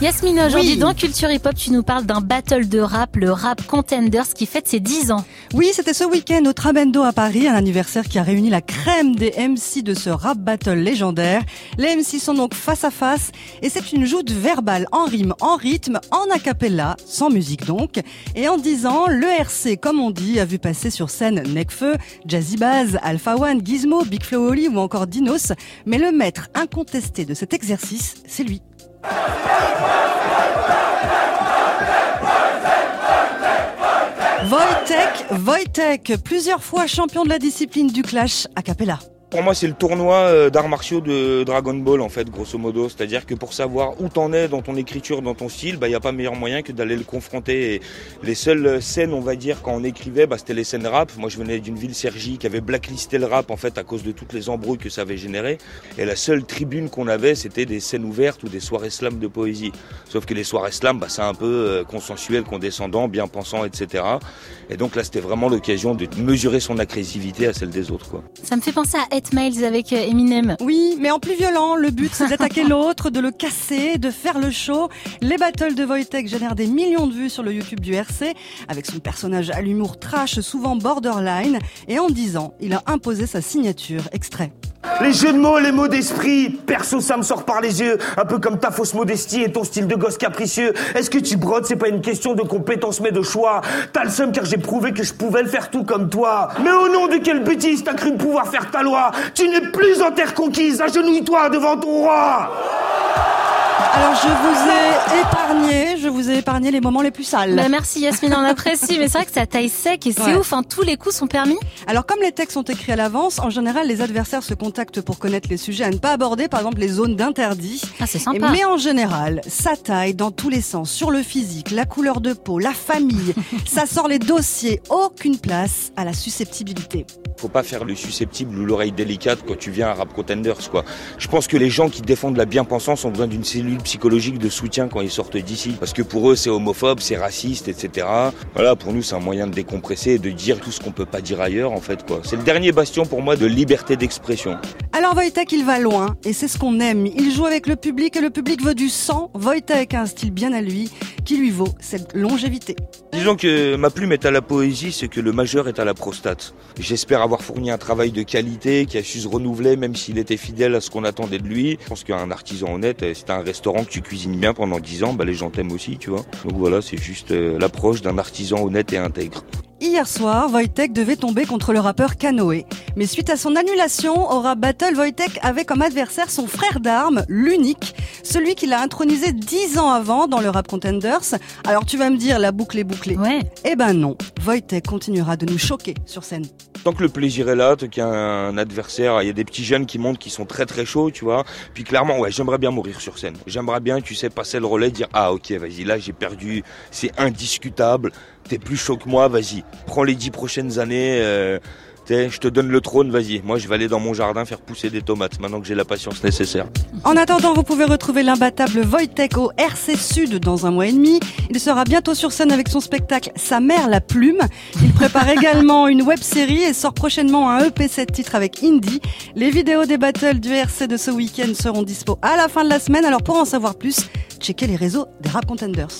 Yasmine, aujourd'hui Oui. dans Culture Hip Hop, tu nous parles d'un battle de rap, le Rap Contenders, qui fête ses 10 ans. Oui, c'était ce week-end au Trabendo à Paris, un anniversaire qui a réuni la crème des MC de ce rap battle légendaire. Les MC sont donc face à face et c'est une joute verbale en rime, en rythme, en a cappella, sans musique donc. Et en 10 ans, le RC, comme on dit, a vu passer sur scène Necfeu, Jazzy Baz, Alpha One, Gizmo, Big Flo Oli ou encore Dinos. Mais le maître incontesté de cet exercice, c'est lui. Wojtek, Wojtek, plusieurs fois champion de la discipline du clash a cappella. Pour moi, c'est le tournoi euh, d'arts martiaux de Dragon Ball, en fait, grosso modo. C'est-à-dire que pour savoir où t'en es dans ton écriture, dans ton style, bah, il n'y a pas meilleur moyen que d'aller le confronter. Les seules scènes, on va dire, quand on écrivait, bah, c'était les scènes rap. Moi, je venais d'une ville, Sergi, qui avait blacklisté le rap, en fait, à cause de toutes les embrouilles que ça avait généré. Et la seule tribune qu'on avait, c'était des scènes ouvertes ou des soirées slam de poésie. Sauf que les soirées slam, bah, c'est un peu euh, consensuel, condescendant, bien pensant, etc. Et donc là, c'était vraiment l'occasion de mesurer son agressivité à celle des autres, quoi. Ça me fait penser à 8 Miles avec euh, Eminem. Oui, mais en plus violent, le but c'est d'attaquer l'autre, de le casser, de faire le show. Les battles de Wojtek génèrent des millions de vues sur le YouTube du RC, avec son personnage à l'humour trash, souvent borderline, et en 10 ans, il a imposé sa signature. Extrait. Les jeux de mots, les mots d'esprit, perso ça me sort par les yeux, un peu comme ta fausse modestie et ton style de gosse capricieux. Est-ce que tu brodes, c'est pas une question de compétence mais de choix. T'as le seum car j'ai prouvé que je pouvais le faire tout comme toi. Mais au nom de quelle bêtise t'as cru pouvoir faire ta loi? Tu n'es plus en terre conquise, agenouille-toi devant ton roi Alors je vous ai épargné, je vous ai épargné les moments les plus sales. Bah, merci Yasmine, on apprécie, mais c'est vrai que ça taille sec et c'est Ouais. ouf, hein, tous les coups sont permis. Alors comme les textes sont écrits à l'avance, en général les adversaires se contactent pour connaître les sujets à ne pas aborder, par exemple les zones d'interdit. Ah, c'est Et- sympa. Mais en général, ça taille dans tous les sens, sur le physique, la couleur de peau, la famille. ça sort les dossiers, aucune place à la susceptibilité. faut pas faire le susceptible ou l'oreille délicate quand tu viens à Rap Contenders quoi. Je pense que les gens qui défendent la bien-pensance ont besoin d'une cellule psychologique de soutien quand ils sortent d'ici parce que pour eux c'est homophobe, c'est raciste, etc. Voilà, pour nous c'est un moyen de décompresser et de dire tout ce qu'on peut pas dire ailleurs en fait quoi. C'est le dernier bastion pour moi de liberté d'expression. Alors Wojtek, il va loin, et c'est ce qu'on aime. Il joue avec le public, et le public veut du sang. Wojtek a un style bien à lui, qui lui vaut cette longévité. Disons que ma plume est à la poésie, c'est que le majeur est à la prostate. J'espère avoir fourni un travail de qualité qui a su se renouveler même s'il était fidèle à ce qu'on attendait de lui. Je pense qu'un artisan honnête, si t'as un restaurant que tu cuisines bien pendant 10 ans, bah les gens t'aiment aussi, tu vois. Donc voilà, c'est juste euh, l'approche d'un artisan honnête et intègre. Hier soir, Wojtek devait tomber contre le rappeur Kanoé. Mais suite à son annulation au rap battle, Wojtek avait comme adversaire son frère d'armes, l'unique, celui qu'il a intronisé dix ans avant dans le rap contenders. Alors tu vas me dire, la boucle est bouclée. Ouais. Eh ben non, Wojtek continuera de nous choquer sur scène. Tant que le plaisir est là, tant qu'il y a un adversaire, il y a des petits jeunes qui montent qui sont très très chauds, tu vois. Puis clairement, ouais, j'aimerais bien mourir sur scène. J'aimerais bien, tu sais, passer le relais, dire ah ok, vas-y, là j'ai perdu, c'est indiscutable. T'es plus chaud que moi, vas-y. Prends les dix prochaines années. euh, je te donne le trône, vas-y. Moi, je vais aller dans mon jardin faire pousser des tomates maintenant que j'ai la patience nécessaire. En attendant, vous pouvez retrouver l'imbattable Wojtek au RC Sud dans un mois et demi. Il sera bientôt sur scène avec son spectacle Sa mère la plume. Il prépare également une web série et sort prochainement un EP 7 titres avec Indie. Les vidéos des battles du RC de ce week-end seront dispo à la fin de la semaine. Alors pour en savoir plus, checkez les réseaux des Rap Contenders.